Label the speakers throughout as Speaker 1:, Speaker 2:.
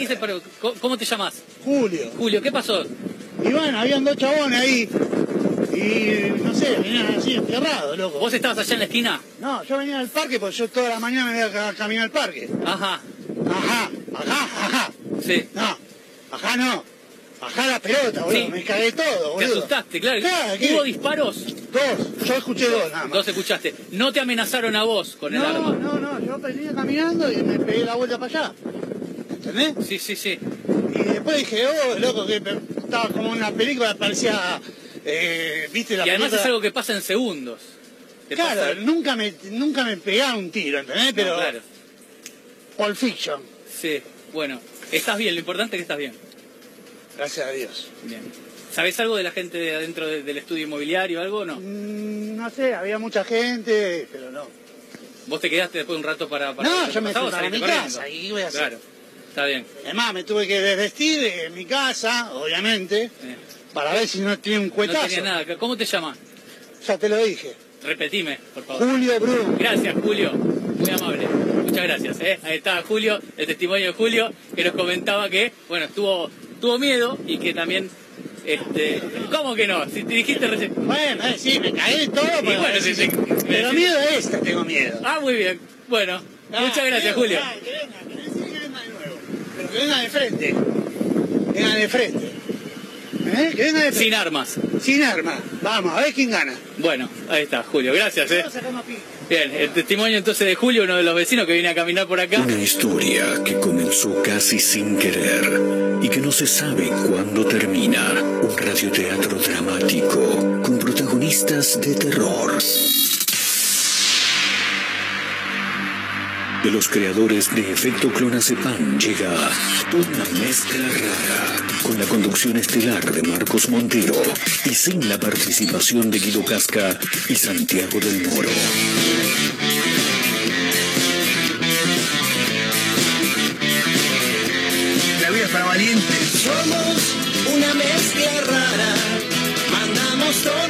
Speaker 1: ¿Qué dice, pero, co- ¿Cómo te llamas?
Speaker 2: Julio.
Speaker 1: Julio, ¿qué pasó?
Speaker 2: Y bueno, habían dos chabones ahí. Y no sé, venían así enterrados, loco.
Speaker 1: ¿Vos estabas allá en la esquina?
Speaker 2: No, yo venía del parque porque yo toda la mañana me voy a caminar al parque.
Speaker 1: Ajá,
Speaker 2: Ajá, ajá, ajá.
Speaker 1: sí.
Speaker 2: No, ajá no. Ajá la pelota, boludo.
Speaker 1: Sí.
Speaker 2: Me cagué todo,
Speaker 1: Te
Speaker 2: boludo.
Speaker 1: asustaste, claro.
Speaker 2: Claro, ¿qué?
Speaker 1: ¿Hubo disparos?
Speaker 2: Dos, yo escuché dos nada más.
Speaker 1: Dos escuchaste. No te amenazaron a vos con el
Speaker 2: no,
Speaker 1: arma.
Speaker 2: no, no, yo venía caminando y me pegué la vuelta para allá. ¿Entendés?
Speaker 1: Sí, sí, sí.
Speaker 2: Y después dije, oh, loco, que estaba como una película, parecía, eh, viste la
Speaker 1: Y además
Speaker 2: película.
Speaker 1: es algo que pasa en segundos.
Speaker 2: Claro,
Speaker 1: pasa-
Speaker 2: nunca me, nunca me pegaba un tiro, ¿entendés?
Speaker 1: No,
Speaker 2: Pero
Speaker 1: claro.
Speaker 2: Pulp Fiction,
Speaker 1: Sí, bueno. Estás bien, lo importante es que estás bien.
Speaker 2: gracias a Dios.
Speaker 1: Bien. ¿Sabés algo de la gente de adentro de- del estudio inmobiliario o algo o no?
Speaker 2: Mm, no sé, había mucha gente, pero no.
Speaker 1: ¿Vos te quedaste después un rato para... para
Speaker 2: No, yo me fui para mi
Speaker 1: corriendo?
Speaker 2: casa y voy a hacer.
Speaker 1: Claro, está bien.
Speaker 2: Además, me tuve que desvestir en mi casa, obviamente,
Speaker 1: Eh,
Speaker 2: para ver si no tiene un
Speaker 1: No
Speaker 2: cuetazo.
Speaker 1: tenía nada. ¿Cómo te llamas?
Speaker 2: Ya te lo dije.
Speaker 1: Repetime, por favor.
Speaker 2: Julio Brum.
Speaker 1: Gracias, Julio. Muy amable. Muchas gracias. ¿eh? Ahí está Julio, el testimonio de Julio, que nos comentaba que, bueno, tuvo, tuvo miedo y que también, este, ¿cómo que no? Si te dijiste recién.
Speaker 2: Bueno, eh, sí, me caí todo, pero,
Speaker 1: bueno, sí, sí.
Speaker 2: pero miedo a esta tengo miedo.
Speaker 1: Ah, muy bien. Bueno,
Speaker 2: Ah,
Speaker 1: muchas gracias, Julio.
Speaker 2: ah, que venga de frente. Venga de frente. ¿Eh? Que venga de frente.
Speaker 1: Sin armas.
Speaker 2: Sin arma. Vamos, a ver quién gana.
Speaker 1: Bueno, ahí está, Julio. Gracias, ¿eh? Bien, el testimonio entonces de Julio, uno de los vecinos que viene a caminar por acá.
Speaker 3: Una historia que comenzó casi sin querer y que no se sabe cuándo termina. Un radioteatro dramático con protagonistas de terror. De los creadores de Efecto Clonazepam llega una mezcla rara con la conducción estelar de Marcos Montero y sin la participación de Guido Casca y Santiago del Moro.
Speaker 2: La vida es para valientes.
Speaker 4: Somos una mezcla rara. Mandamos todo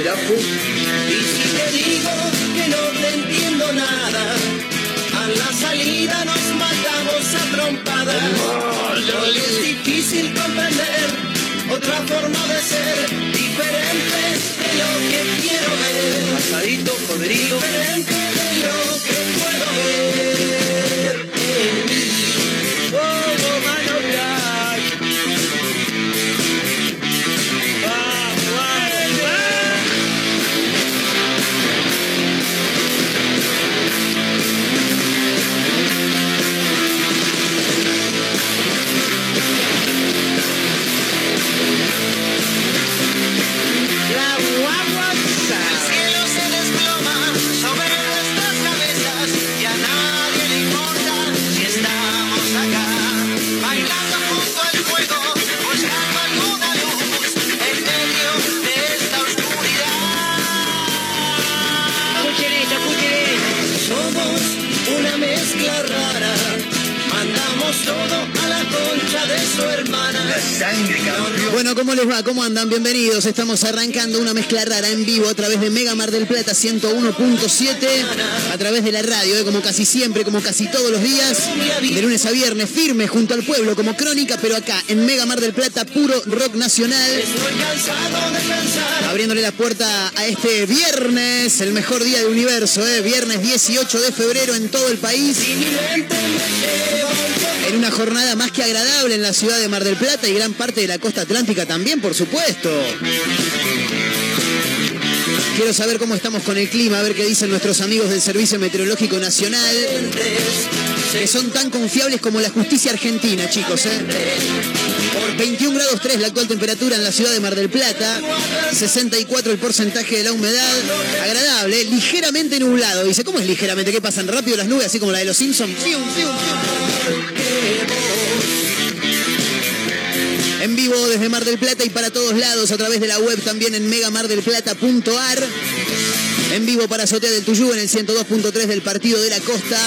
Speaker 4: Y si te digo que no te entiendo nada, a la salida nos matamos a trompadas. Hoy es difícil comprender otra forma de ser, diferente de lo que quiero ver. Pasadito, poderío. Diferente de lo que puedo ver. Una mezcla rara. Mandamos todo a la concha de su hermana.
Speaker 5: Bueno, ¿cómo les va? ¿Cómo andan? Bienvenidos. Estamos arrancando una mezcla rara en vivo a través de Mega Mar del Plata 101.7, a través de la radio, ¿eh? como casi siempre, como casi todos los días, de lunes a viernes, firme junto al pueblo, como crónica, pero acá en Mega Mar del Plata, puro rock nacional. Abriéndole la puerta a este viernes, el mejor día del universo, ¿eh? viernes 18 de febrero en todo el país. En una jornada más que agradable en la ciudad de Mar del Plata y gran parte de la costa atlántica también, por supuesto. Quiero saber cómo estamos con el clima, a ver qué dicen nuestros amigos del Servicio Meteorológico Nacional, que son tan confiables como la justicia argentina, chicos. ¿eh? 21 grados 3 la actual temperatura en la ciudad de Mar del Plata, 64 el porcentaje de la humedad, agradable, ligeramente nublado. Dice, ¿cómo es ligeramente? ¿Qué pasan rápido las nubes, así como la de los Simpsons? Desde Mar del Plata y para todos lados a través de la web también en megamardelplata.ar. En vivo para Azotea del Tuyú en el 102.3 del Partido de la Costa.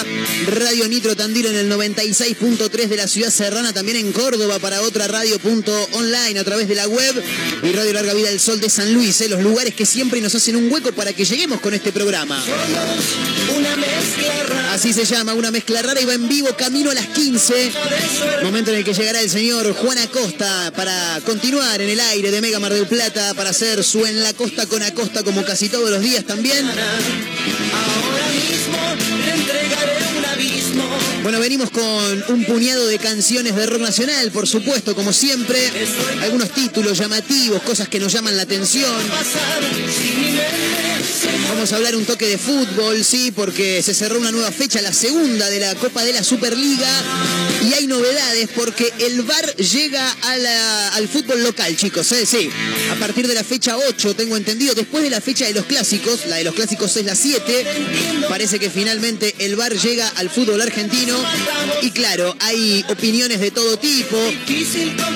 Speaker 5: Radio Nitro Tandil en el 96.3 de la Ciudad Serrana. También en Córdoba para otra radio.online a través de la web. Y Radio Larga Vida del Sol de San Luis. ¿eh? Los lugares que siempre nos hacen un hueco para que lleguemos con este programa.
Speaker 4: Una rara.
Speaker 5: Así se llama, una mezcla rara y va en vivo camino a las 15. Momento en el que llegará el señor Juan Acosta para continuar en el aire de Mega Mar del Plata, para hacer su En la Costa con Acosta como casi todos los días también.
Speaker 4: Ahora mismo entregaré un abismo.
Speaker 5: Bueno, venimos con un puñado de canciones de rock nacional, por supuesto, como siempre. Algunos títulos llamativos, cosas que nos llaman la atención.
Speaker 4: Pasar
Speaker 5: Vamos a hablar un toque de fútbol, sí, porque se cerró una nueva fecha, la segunda de la Copa de la Superliga. Y hay novedades porque el VAR llega al fútbol local, chicos. ¿eh? Sí, a partir de la fecha 8, tengo entendido, después de la fecha de los clásicos, la de los clásicos es la 7, parece que finalmente el VAR llega al fútbol argentino. Y claro, hay opiniones de todo tipo.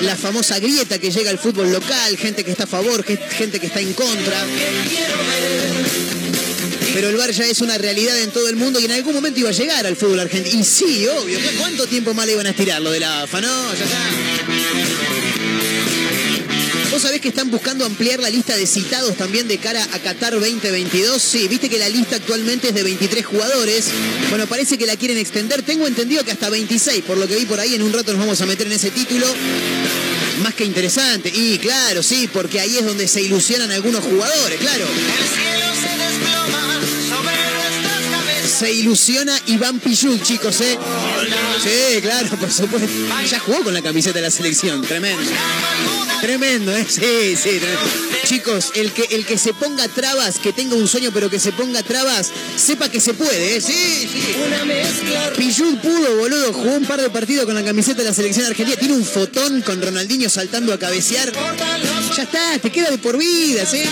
Speaker 5: La famosa grieta que llega al fútbol local, gente que está a favor, ge- gente que está en contra. Pero el VAR ya es una realidad en todo el mundo y en algún momento iba a llegar al fútbol argentino. Y sí, obvio. ¿qué- ¿Cuánto tiempo más le iban a estirar lo de la AFA? No, ya está. ¿Vos sabés que están buscando ampliar la lista de citados también de cara a Qatar 2022? Sí, viste que la lista actualmente es de 23 jugadores. Bueno, parece que la quieren extender. Tengo entendido que hasta 26, por lo que vi por ahí. En un rato nos vamos a meter en ese título. Más que interesante. Y claro, sí, porque ahí es donde se ilusionan algunos jugadores, claro.
Speaker 4: el cielo se
Speaker 5: Se ilusiona Iván Pichut, chicos, ¿eh? Sí, claro, por supuesto. Ya jugó con la camiseta de la selección, tremendo. Tremendo, ¿eh? Sí, sí, tremendo. Chicos, el que, el que se ponga trabas, que tenga un sueño, pero que se ponga trabas, sepa que se puede, ¿eh? Sí, sí.
Speaker 4: Una mezcla
Speaker 5: pudo, boludo, jugó un par de partidos con la camiseta de la selección argentina. Tiene un fotón con Ronaldinho saltando a cabecear. Ya está, te queda de por vida, sí.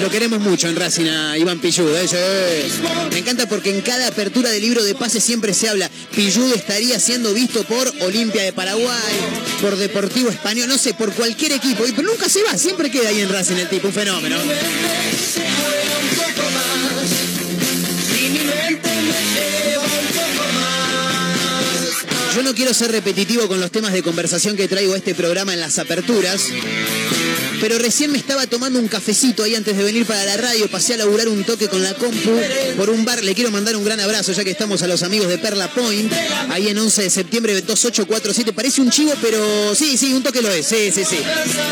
Speaker 5: Lo queremos mucho en Racing a Iván Me encanta porque en cada apertura de libro de pases siempre se habla. Pillud estaría siendo visto por Olimpia de Paraguay, por Deportivo Español, no sé, por cualquier equipo. Pero nunca se va, siempre queda ahí en Racing el tipo, un fenómeno. Yo no quiero ser repetitivo con los temas de conversación que traigo a este programa en las aperturas. Pero recién me estaba tomando un cafecito ahí antes de venir para la radio, pasé a laburar un toque con la compu por un bar. Le quiero mandar un gran abrazo ya que estamos a los amigos de Perla Point, ahí en 11 de septiembre 2847. Parece un chivo, pero sí, sí, un toque lo es. Sí, sí, sí.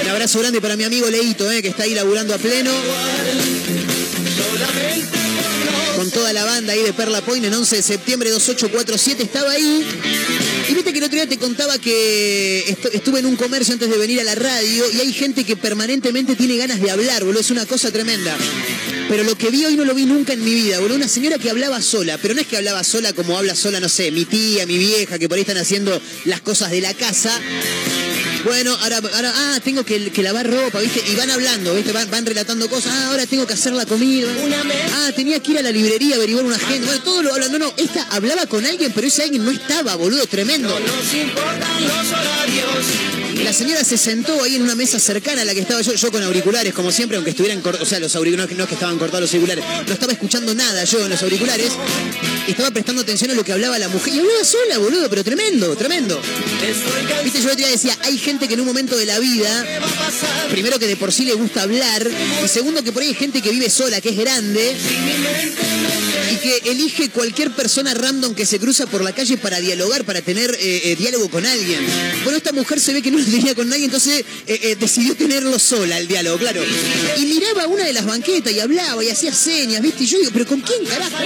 Speaker 5: Un abrazo grande para mi amigo Leito, eh, que está ahí laburando a pleno. Con toda la banda ahí de Perla Point en 11 de septiembre 2847 estaba ahí. Y viste que el otro día te contaba que estu- estuve en un comercio antes de venir a la radio y hay gente que permanentemente tiene ganas de hablar, boludo. Es una cosa tremenda. Pero lo que vi hoy no lo vi nunca en mi vida, boludo. Una señora que hablaba sola, pero no es que hablaba sola como habla sola, no sé, mi tía, mi vieja, que por ahí están haciendo las cosas de la casa. Bueno, ahora, ahora ah, tengo que, que lavar ropa, ¿viste? Y van hablando, ¿viste? Van, van relatando cosas. Ah, ahora tengo que hacer la comida. Ah, tenía que ir a la librería a averiguar una agenda. Bueno, todo lo hablan. No, no, esta hablaba con alguien, pero ese alguien no estaba, boludo, tremendo.
Speaker 4: Nos importan los horarios.
Speaker 5: La señora se sentó ahí en una mesa cercana a la que estaba yo, yo con auriculares, como siempre, aunque estuvieran cortados, o sea, los auriculares no es que estaban cortados los auriculares, no estaba escuchando nada yo en los auriculares, estaba prestando atención a lo que hablaba la mujer, y hablaba sola, boludo, pero tremendo, tremendo. Viste, yo el otro día decía, hay gente que en un momento de la vida, primero que de por sí le gusta hablar, y segundo que por ahí hay gente que vive sola, que es grande, y que elige cualquier persona random que se cruza por la calle para dialogar, para tener eh, eh, diálogo con alguien. Bueno, esta mujer se ve que no lo tenía con nadie, entonces eh, decidió tenerlo sola el diálogo, claro. Y miraba una de las banquetas y hablaba y hacía señas, ¿viste? Y yo digo, ¿pero con quién carajo?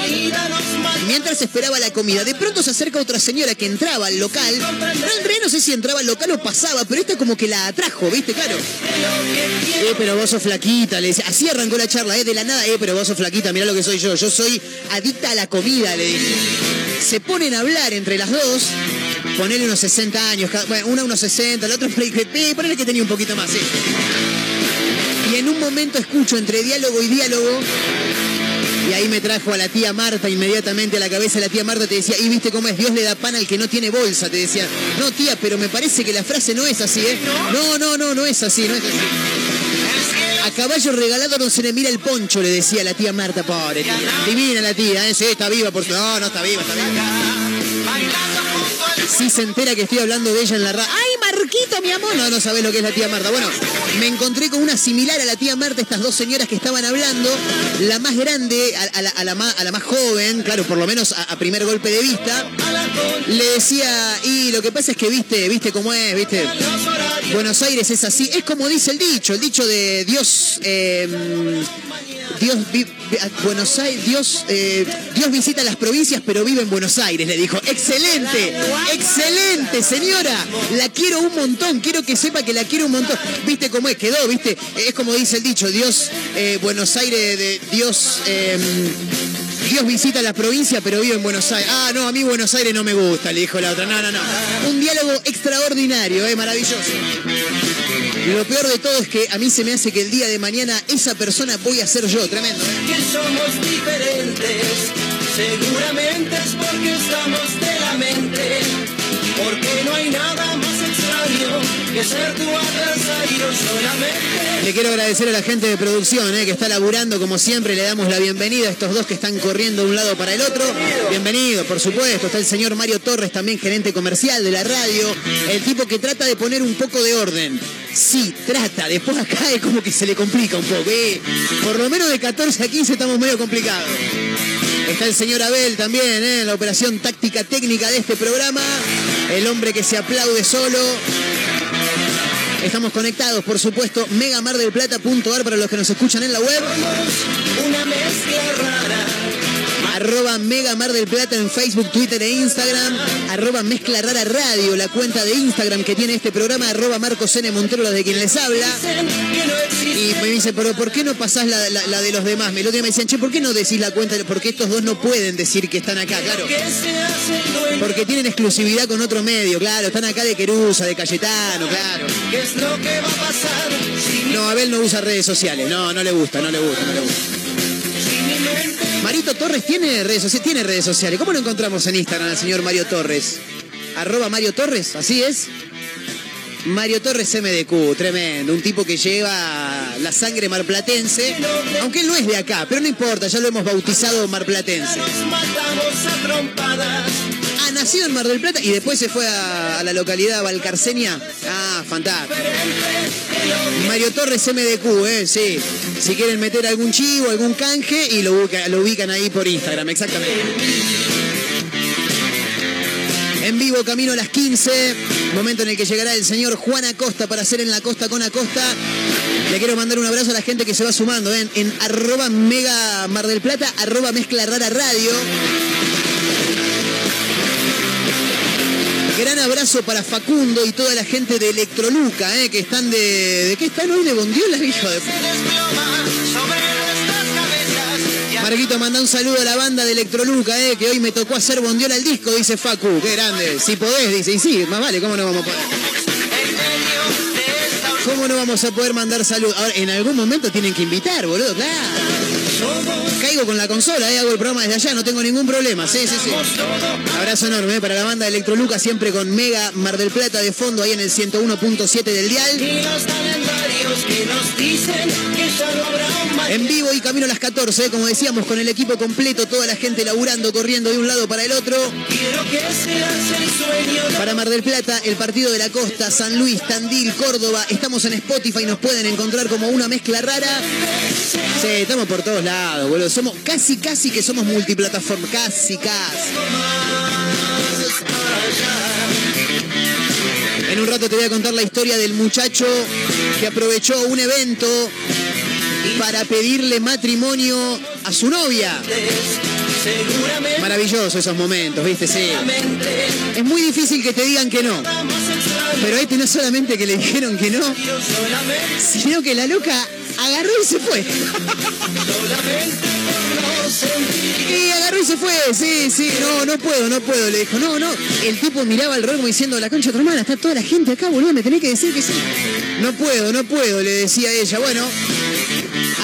Speaker 5: Mientras esperaba la comida. De pronto se acerca otra señora que entraba al local. Realidad no sé si entraba al local o pasaba, pero esta como que la atrajo, ¿viste? Claro. Eh, pero vos sos flaquita, le decía. Así arrancó la charla, eh, de la nada, eh, pero vos sos flaquita, mirá lo que soy yo. Yo soy adicta a la comida, le dije. Se ponen a hablar entre las dos. Ponele unos 60 años, bueno, una unos 60, la otra eh, ponele que tenía un poquito más, sí. Y en un momento escucho entre diálogo y diálogo y ahí me trajo a la tía Marta inmediatamente a la cabeza. La tía Marta te decía, y viste cómo es, Dios le da pan al que no tiene bolsa. Te decía, no tía, pero me parece que la frase no es así, ¿eh? No, no, no, no es así, no es así. A caballo regalado no se le mira el poncho, le decía la tía Marta, pobre tía. Divina la tía, ¿eh? Sí, está viva, por su... No, no está viva, está viva. Sí se entera que estoy hablando de ella en la radio. ¡Ay, Mi amor! No, no sabés lo que es la tía Marta. Bueno, me encontré con una similar a la tía Marta, estas dos señoras que estaban hablando. La más grande, a, la, más, joven, claro, por lo menos a, a primer golpe de vista, le decía, y lo que pasa es que viste, viste cómo es, viste. Buenos Aires es así. Es como dice el dicho, el dicho de Dios. eh, Dios, vi- vi- a Buenos Aires, Dios, eh, Dios visita las provincias, pero vive en Buenos Aires, le dijo. Excelente, excelente, señora. La quiero un montón, quiero que sepa que la quiero un montón. ¿Viste cómo es? Quedó, ¿viste? Es como dice el dicho, Dios, eh, Buenos Aires, de, Dios, eh, Dios visita las provincias, pero vive en Buenos Aires. Ah, no, a mí Buenos Aires no me gusta, le dijo la otra. No, no, no. Un diálogo extraordinario, eh, maravilloso. Lo peor de todo es que a mí se me hace que el día de mañana esa persona voy a ser yo, tremendo. ¿eh?
Speaker 4: que somos diferentes. Seguramente es porque estamos de la mente. Porque no hay nada más extraño
Speaker 5: Le quiero agradecer a la gente de producción eh, que está laburando como siempre. Le damos la bienvenida a estos dos que están corriendo de un lado para el otro. Bienvenido, por supuesto. Está el señor Mario Torres, también gerente comercial de la radio. El tipo que trata de poner un poco de orden. Sí, trata. Después acá es como que se le complica un poco. eh. Por lo menos de 14 a 15 estamos medio complicados. Está el señor Abel también eh, la operación táctica técnica de este programa. El hombre que se aplaude solo. Estamos conectados, por supuesto, megamardelplata.ar para los que nos escuchan en la web.
Speaker 4: Una mezcla rara.
Speaker 5: Arroba Mega Mar del Plata en Facebook, Twitter e Instagram. Arroba Mezcla Rara Radio, la cuenta de Instagram que tiene este programa. Arroba Marcos N. Montero, la de quien les habla.
Speaker 4: Dicen.
Speaker 5: Y me dice, pero ¿por qué no pasás la, la- la de los demás? Otro día me decían, che, ¿por qué no decís la cuenta? Porque estos dos no pueden decir que están acá, claro. Porque tienen exclusividad con otro medio, claro. Están acá de Querusa, de Cayetano, claro.
Speaker 4: ¿Qué es lo que va a pasar
Speaker 5: No, Abel no usa redes sociales. No, no le gusta, no le gusta, no le gusta. Marito Torres tiene redes sociales, tiene redes sociales. ¿Cómo lo encontramos en Instagram al señor Mario Torres? Arroba Mario Torres, así es. Mario Torres MDQ, tremendo, un tipo que lleva la sangre marplatense, aunque él no es de acá, pero no importa, ya lo hemos bautizado marplatense.
Speaker 4: nos matamos a trompadas?
Speaker 5: Nacido en Mar del Plata y después se fue a, la localidad Valcarcenia. Ah, fantástico. Mario Torres MDQ, eh, sí. Si quieren meter algún chivo, algún canje y lo ubican ahí por Instagram, exactamente. En vivo, camino a las 15, momento en el que llegará el señor Juan Acosta para hacer en la costa con Acosta. Le quiero mandar un abrazo a la gente que se va sumando ¿eh? en arroba mega Mar del Plata, arroba mezcla rara radio. Gran abrazo para Facundo y toda la gente de Electroluca, ¿eh? que están de... ¿De qué están hoy? ¿De Bondiola, hijo de... Marquito, manda un saludo a la banda de Electroluca, eh, que hoy me tocó hacer bondiola el disco, dice Facu. Qué grande. Si podés, dice. Y sí, más vale, ¿cómo no vamos a poder? ¿Cómo no vamos a poder mandar salud? Ahora, en algún momento tienen que invitar, boludo, claro. Caigo con la consola, eh, hago el programa desde allá, no tengo ningún problema. Sí, sí, sí. Abrazo enorme eh, para la banda de Electroluca, siempre con Mega Mar del Plata de fondo ahí en el 101.7 del dial.
Speaker 4: Y.
Speaker 5: En vivo y camino a las 14, eh, como decíamos, con el equipo completo, toda la gente laburando, corriendo de un lado para el otro.
Speaker 4: Quiero que seas el sueño de
Speaker 5: Para Mar del Plata, el partido de la costa, San Luis, Tandil, Córdoba. Estamos en Spotify, nos pueden encontrar como una mezcla rara. Sí, estamos por todos lados, boludo. Somos casi, casi que somos multiplataforma. Casi, casi. Un rato te voy a contar la historia del muchacho que aprovechó un evento para pedirle matrimonio a su novia. Maravilloso esos momentos, ¿viste? Sí. Es muy difícil que te digan que no. Pero este no solamente que le dijeron que no, sino que la loca agarró y se fue. Y agarró y se fue, sí, sí, no, no puedo, no puedo. Le dijo, no, no. El tipo miraba al como diciendo, la concha de tu hermana, está toda la gente acá, boludo, me tenés que decir que sí. No puedo, no puedo, le decía ella. Bueno,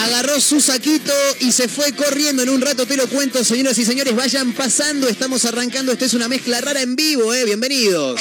Speaker 5: agarró su saquito y se fue corriendo. En un rato te lo cuento, señoras y señores, vayan pasando, estamos arrancando. Esto es una mezcla rara en vivo, eh, bienvenidos.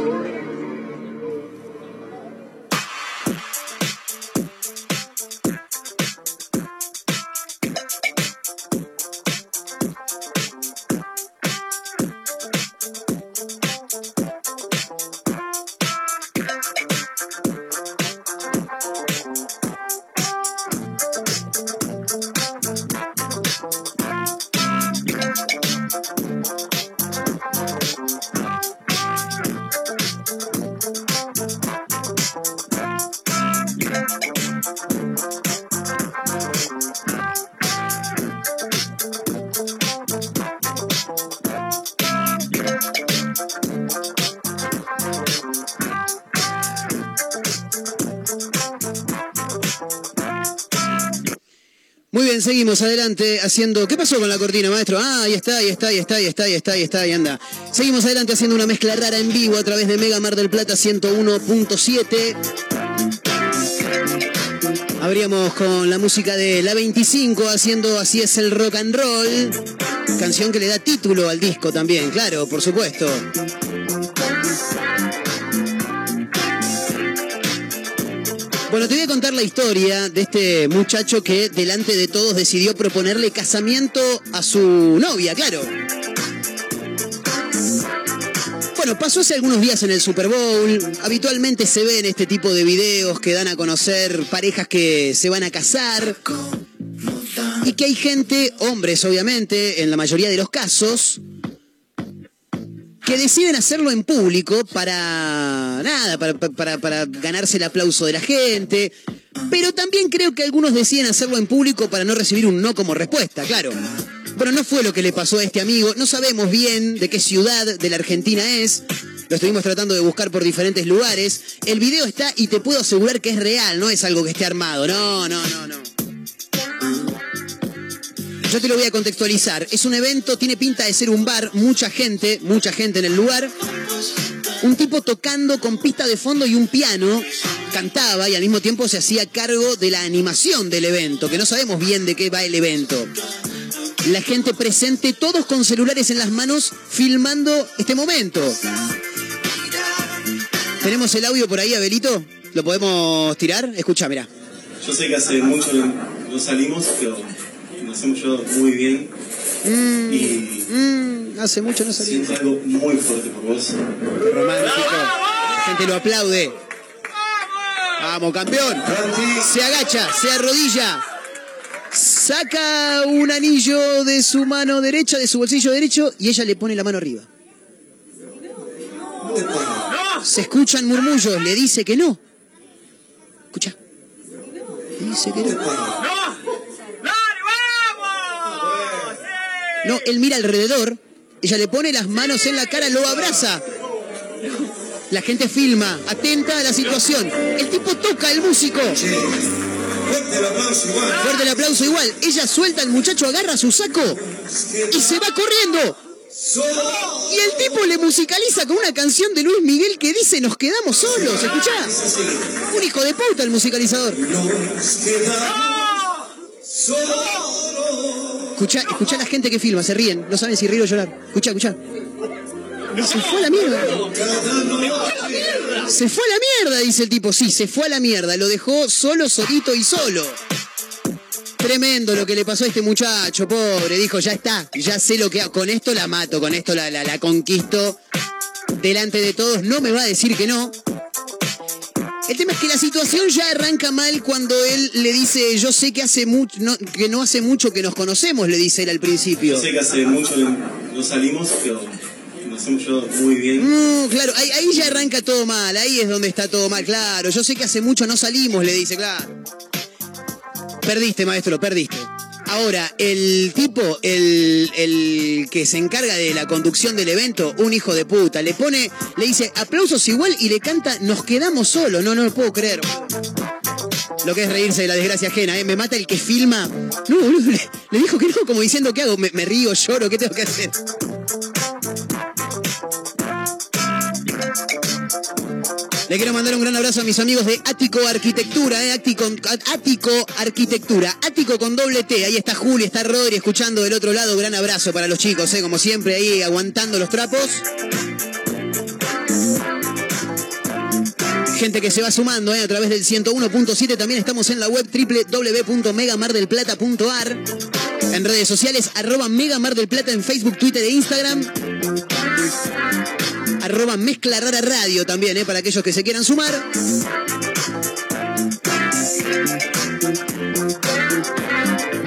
Speaker 5: Seguimos adelante haciendo. ¿Qué pasó con la cortina, maestro? Ah, ahí está, ahí está, ahí está, ahí está, ahí está, ahí está, ahí anda. Seguimos adelante haciendo una mezcla rara en vivo a través de Mega Mar del Plata 101.7. Abríamos con la música de La 25 haciendo Así es el rock and roll. Canción que le da título al disco también, claro, por supuesto. Bueno, te voy a contar la historia de este muchacho que delante de todos decidió proponerle casamiento a su novia, claro. Bueno, pasó hace algunos días en el Super Bowl. Habitualmente se ven este tipo de videos que dan a conocer parejas que se van a casar. Y que hay gente, hombres obviamente, en la mayoría de los casos, que deciden hacerlo en público para nada, para, para, para, ganarse el aplauso de la gente. Pero también creo que algunos deciden hacerlo en público para no recibir un no como respuesta, claro. Bueno, no fue lo que le pasó a este amigo. No sabemos bien de qué ciudad de la Argentina es. Lo estuvimos tratando de buscar por diferentes lugares. El video está y te puedo asegurar que es real, no es algo que esté armado. No, no, no, no. Yo te lo voy a contextualizar. Es un evento, tiene pinta de ser un bar, mucha gente, mucha gente en el lugar. Un tipo tocando con pista de fondo y un piano, cantaba y al mismo tiempo se hacía cargo de la animación del evento, que no sabemos bien de qué va el evento. La gente presente, todos con celulares en las manos, filmando este momento. ¿Tenemos el audio por ahí, Abelito? ¿Lo podemos tirar? Escucha, mira.
Speaker 6: Yo sé que hace mucho no salimos, pero nos hemos llevado muy bien.
Speaker 5: Mm,
Speaker 6: y
Speaker 5: mm, hace mucho no salimos.
Speaker 6: siento algo muy fuerte por vos.
Speaker 5: Romántico. La gente lo aplaude. Vamos, campeón. Se agacha, se arrodilla. Saca un anillo de su mano derecha, de su bolsillo derecho, y ella le pone la mano arriba. Se escuchan murmullos, le dice que no. Escucha. Le dice que no. No, él mira alrededor, ella le pone las manos en la cara, lo abraza. La gente filma, atenta a la situación. El tipo toca el músico. Fuerte el aplauso igual. Ella suelta al muchacho, agarra su saco y se va corriendo. Y el tipo le musicaliza con una canción de Luis Miguel que dice nos quedamos solos. ¿Escuchá? Un hijo de puta el musicalizador. Escucha, escucha la gente que filma, se ríen, no saben si reír o llorar. Escucha, escucha. Se fue a la mierda. Se fue a la mierda, dice el tipo. Sí, se fue a la mierda. Lo dejó solo, solito y solo. Tremendo lo que le pasó a este muchacho, pobre. Dijo, ya está, ya sé lo que hago. Con esto la mato, con esto la, la conquisto. Delante de todos, no me va a decir que no. El tema es que la situación ya arranca mal cuando él le dice, yo sé que hace mucho, no, que no hace mucho que nos conocemos, le dice él al principio.
Speaker 6: Yo sé que hace mucho no salimos, pero nos hemos llevado muy bien.
Speaker 5: No, claro, ahí, ahí ya arranca todo mal, ahí es donde está todo mal, claro. Yo sé que hace mucho no salimos, le dice, claro. Perdiste, maestro, perdiste. Ahora, el tipo, el, el que se encarga de la conducción del evento, un hijo de puta, le pone, le dice aplausos igual y le canta Nos quedamos solos. No, no lo puedo creer. Lo que es reírse de la desgracia ajena, ¿eh? Me mata el que filma. No, le, dijo que no, como diciendo, ¿qué hago? ¿Me, me río, lloro? ¿Qué tengo que hacer? Le quiero mandar un gran abrazo a mis amigos de Ático Arquitectura, ¿eh? Ático, Arquitectura, Ático con doble T. Ahí está Juli, está Rodri escuchando del otro lado. Gran abrazo para los chicos, ¿eh? como siempre, ahí aguantando los trapos. Gente que se va sumando ¿eh? a través del 101.7. También estamos en la web www.megamardelplata.ar. En redes sociales, arroba Mega Mar del Plata en Facebook, Twitter e Instagram. Arroba Mezcla Rara Radio también, ¿eh? para aquellos que se quieran sumar.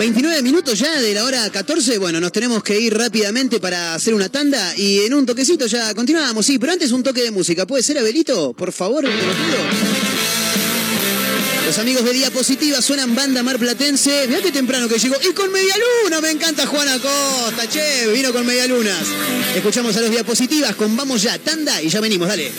Speaker 5: ¿29 minutos ya de la hora 14? Bueno, nos tenemos que ir rápidamente para hacer una tanda y en un toquecito ya continuamos. Sí, pero antes un toque de música. ¿Puede ser, Abelito? Por favor, te lo pido. Los amigos de Diapositiva suenan banda marplatense. Mirá qué temprano que llegó. Y con media luna, me encanta Juana Costa, che, vino con media lunas. Escuchamos a los Diapositivas con Vamos ya, tanda y ya venimos, dale.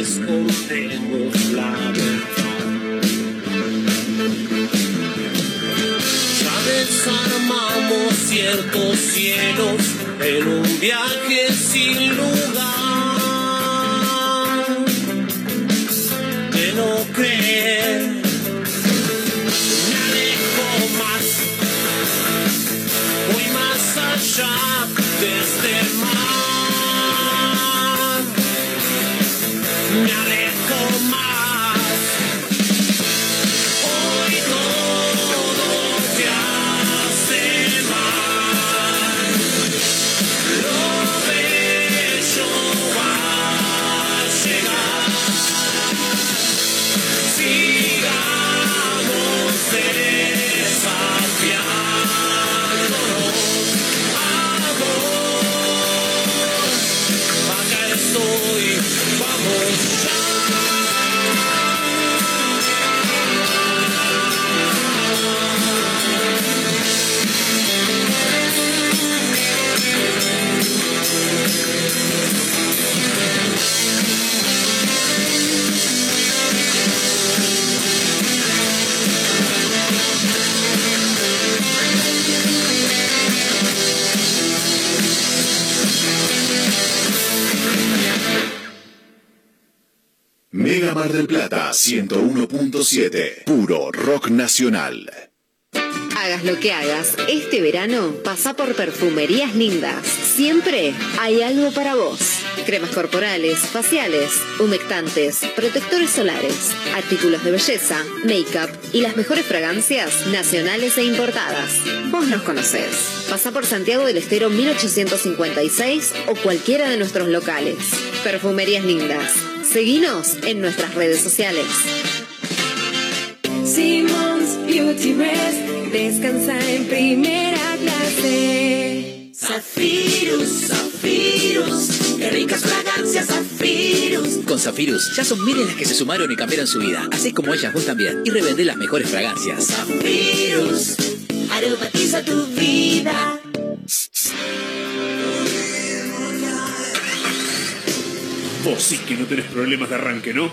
Speaker 7: No escondemos la verdad. Ya desarmamos ciertos cielos en un viaje sin lugar Mar
Speaker 8: del Plata 101.7. Puro rock nacional.
Speaker 9: Hagas lo que hagas, este verano pasa por Perfumerías Lindas. Siempre hay algo para vos. Cremas corporales, faciales, humectantes, protectores solares, artículos de belleza, make-up y las mejores fragancias nacionales e importadas. Vos nos conocés. Pasa por Santiago del Estero 1856 o cualquiera de nuestros locales. Perfumerías Lindas. Seguinos en nuestras redes sociales.
Speaker 10: Simmons Beauty Rest descansa en primera clase.
Speaker 4: Zafirus, Zafirus, qué ricas fragancias Zafirus.
Speaker 11: Con Zafirus ya son miles las que se sumaron y cambiaron su vida. Así como ellas vos también. Y revendé las mejores fragancias.
Speaker 4: Zafirus, aromatiza tu vida.
Speaker 12: Vos sí que no tenés problemas de arranque, ¿no?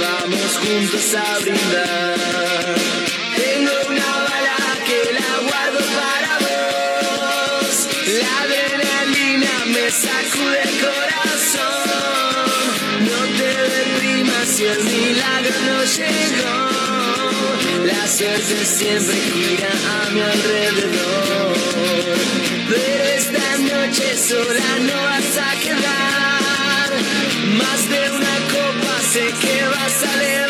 Speaker 4: Vamos juntos a brindar. Tengo una bala que la guardo para vos. La adrenalina me sacude el corazón. No te deprimas si el milagro no llegó. La suerte siempre gira a mi alrededor. Pero esta noche sola no vas a quedar. Más que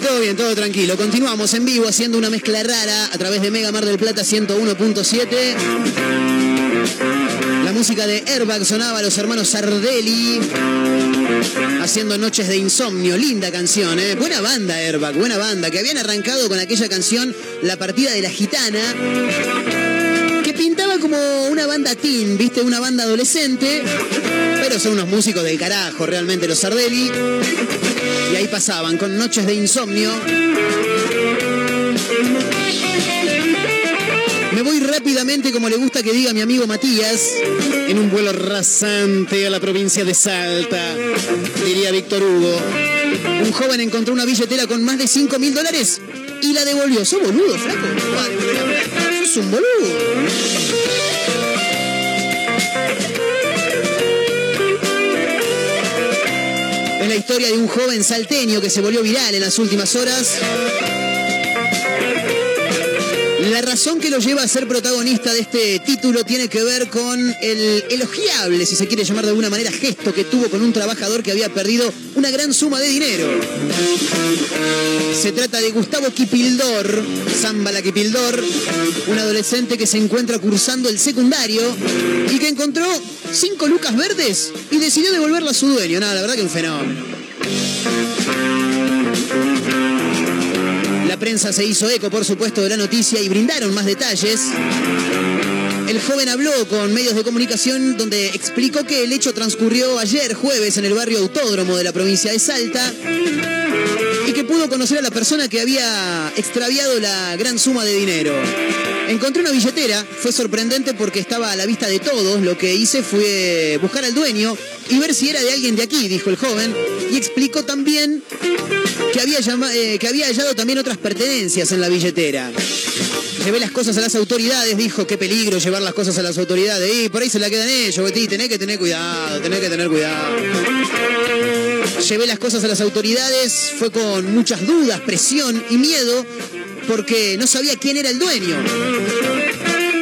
Speaker 4: Todo
Speaker 5: bien, todo tranquilo. Continuamos en vivo haciendo una mezcla rara a través de Mega Mar del Plata 101.7. La música de Airbag sonaba a los hermanos Sardelli haciendo Noches de Insomnio. Linda canción, ¿eh? Buena banda Airbag, buena banda. Que habían arrancado con aquella canción La partida de la gitana. Que pintaba como una banda teen, ¿viste? Una banda adolescente. Pero son unos músicos del carajo, realmente, los Sardelli. Ahí pasaban con Noches de Insomnio. Me voy rápidamente, como le gusta que diga mi amigo Matías, en un vuelo rasante a la provincia de Salta, diría Víctor Hugo. Un joven encontró una billetera con más de 5 mil dólares y la devolvió. ¿Sos boludo, flaco? Sos un boludo. La historia de un joven salteño que se volvió viral en las últimas horas. La razón que lo lleva a ser protagonista de este título tiene que ver con el elogiable, si se quiere llamar de alguna manera, gesto que tuvo con un trabajador que había perdido una gran suma de dinero. Se trata de Gustavo Kipildor, Zambala Kipildor, un adolescente que se encuentra cursando el secundario y que encontró cinco lucas verdes y decidió devolverla a su dueño. Nada, la verdad que un fenómeno. Prensa se hizo eco, por supuesto, de la noticia y brindaron más detalles. El joven habló con medios de comunicación donde explicó que el hecho transcurrió ayer jueves en el barrio Autódromo de la provincia de Salta y que pudo conocer a la persona que había extraviado la gran suma de dinero. Encontré una billetera, fue sorprendente porque estaba a la vista de todos. Lo que hice fue buscar al dueño y ver si era de alguien de aquí, dijo el joven, y explicó también que había, llama- eh, que había hallado también otras pertenencias en la billetera. Llevé las cosas a las autoridades, dijo, qué peligro llevar las cosas a las autoridades. Y por ahí se la quedan ellos, Betty, tenés que tener cuidado, tenés que tener cuidado. Llevé las cosas a las autoridades, fue con muchas dudas, presión y miedo, porque no sabía quién era el dueño.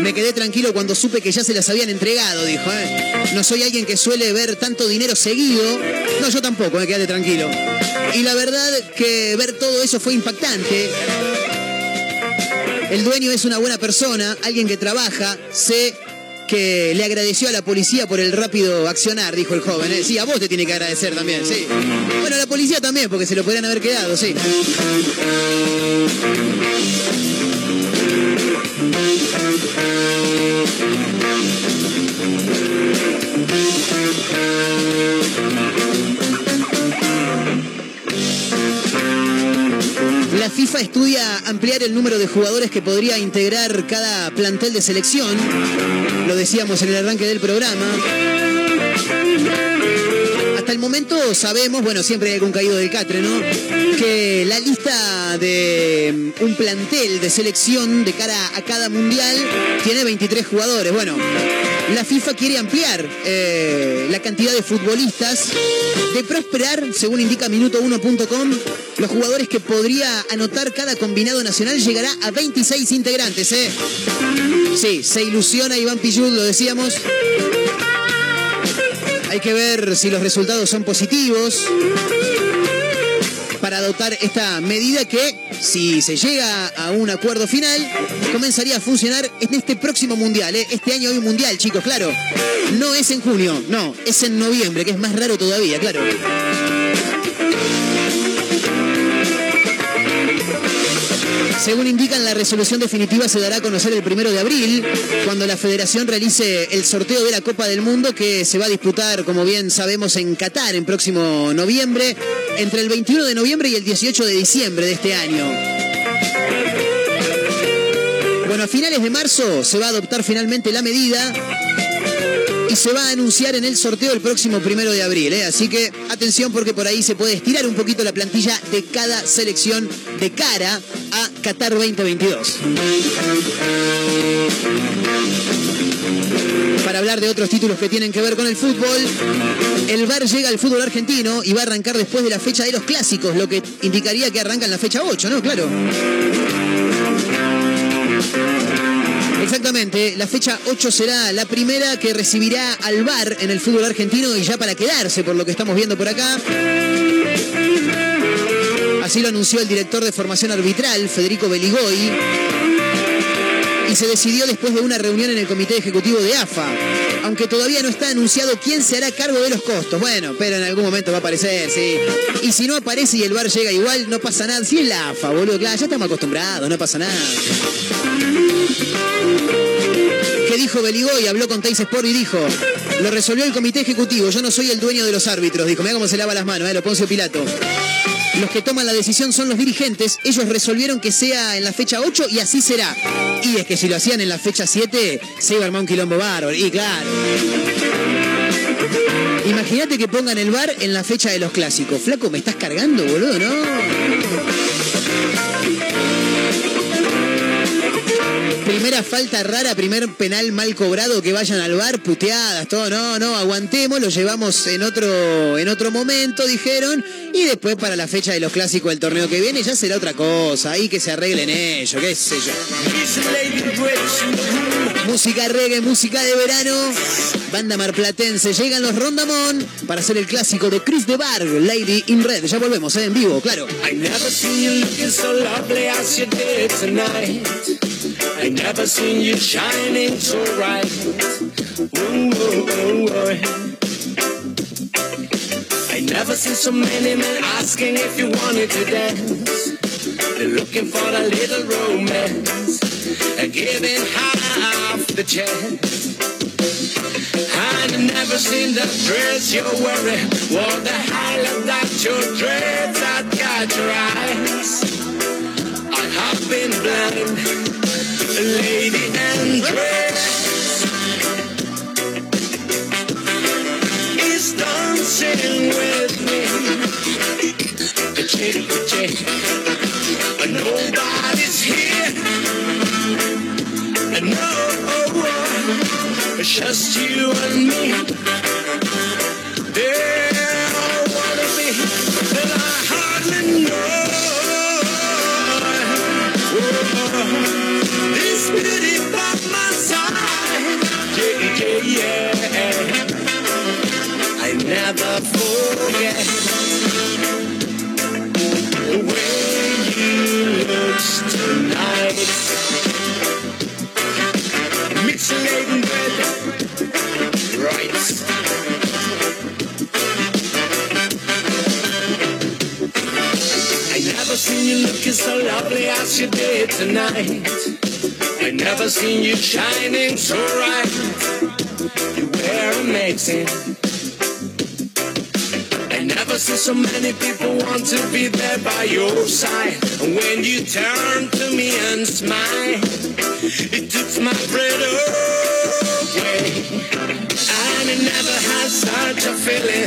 Speaker 5: Me quedé tranquilo cuando supe que ya se las habían entregado, dijo. ¿eh? No soy alguien que suele ver tanto dinero seguido. No, yo tampoco, me quedé tranquilo. Y la verdad que ver todo eso fue impactante. El dueño es una buena persona, alguien que trabaja, sé que le agradeció a la policía por el rápido accionar, dijo el joven. ¿eh? Sí, a vos te tiene que agradecer también, sí. Bueno, a la policía también, porque se lo podrían haber quedado, sí. FIFA estudia ampliar el número de jugadores que podría integrar cada plantel de selección. Lo decíamos en el arranque del programa. Sabemos, bueno, siempre hay algún caído del catre, ¿no? Que la lista de mm, un plantel de selección de cara a cada mundial tiene 23 jugadores. Bueno, la FIFA quiere ampliar eh, la cantidad de futbolistas. De prosperar, según indica minuto1.com, los jugadores que podría anotar cada combinado nacional llegará a 26 integrantes, ¿eh? Sí, se ilusiona Iván Pillud, lo decíamos. Hay que ver si los resultados son positivos para adoptar esta medida que, si se llega a un acuerdo final, comenzaría a funcionar en este próximo mundial. ¿eh? Este año hay un mundial, chicos, claro. No es en junio, no, es en noviembre, que es más raro todavía, claro. Según indican, la resolución definitiva se dará a conocer el primero de abril, cuando la federación realice el sorteo de la Copa del Mundo que se va a disputar, como bien sabemos, en Qatar en próximo noviembre, entre el 21 de noviembre y el 18 de diciembre de este año. Bueno, a finales de marzo se va a adoptar finalmente la medida se va a anunciar en el sorteo el próximo primero de abril. ¿eh? Así que atención porque por ahí se puede estirar un poquito la plantilla de cada selección de cara a Qatar 2022. Para hablar de otros títulos que tienen que ver con el fútbol, el VAR llega al fútbol argentino y va a arrancar después de la fecha de los clásicos, lo que indicaría que arranca en la fecha 8, ¿no? Claro. Exactamente, la fecha 8 será la primera que recibirá al VAR en el fútbol argentino y ya para quedarse por lo que estamos viendo por acá. Así lo anunció el director de formación arbitral, Federico Beligoy. Y se decidió después de una reunión en el comité ejecutivo de AFA. Aunque todavía no está anunciado quién se hará cargo de los costos. Bueno, pero en algún momento va a aparecer, sí. Y si no aparece y el bar llega igual, no pasa nada. Si es la AFA, boludo, claro, ya estamos acostumbrados, no pasa nada. ¿Qué dijo Beligoy? Habló con Teis Sport y dijo, lo resolvió el comité ejecutivo, yo no soy el dueño de los árbitros. Dijo, mira cómo se lava las manos, eh, lo Poncio Pilato. Los que toman la decisión son los dirigentes. Ellos resolvieron que sea en la fecha 8 y así será. Y es que si lo hacían en la fecha 7, se iba a armar un quilombo bárbaro. Y claro. Imagínate que pongan el bar en la fecha de los clásicos. Flaco, me estás cargando, boludo, ¿no? Primera falta rara, primer penal mal cobrado, que vayan al bar, puteadas, todo, no, no, aguantemos, lo llevamos en otro, en otro momento, dijeron, y después para la fecha de los clásicos del torneo que viene ya será otra cosa, ahí que se arreglen ellos, qué sé yo. Música reggae, música de verano, banda marplatense, llegan los Rondamón para hacer el clásico de Chris de Bar, Lady in Red, ya volvemos, ¿eh? en vivo, claro.
Speaker 7: I never seen you shining so bright. Ooh, ooh, ooh. I never seen so many men asking if you wanted to dance. They're looking for a little romance, giving half the chance. I never seen the dress you're wearing, or the highlight that your dreads that got your eyes. I have been blind lady and dress is dancing with me. Chick, chick, nobody's here. No, just you and me. You looking so lovely as you did tonight. I never seen you shining so bright. You were amazing. I never seen so many people want to be there by your side. And when you turn to me and smile, it took my breath away. And I never had such a feeling,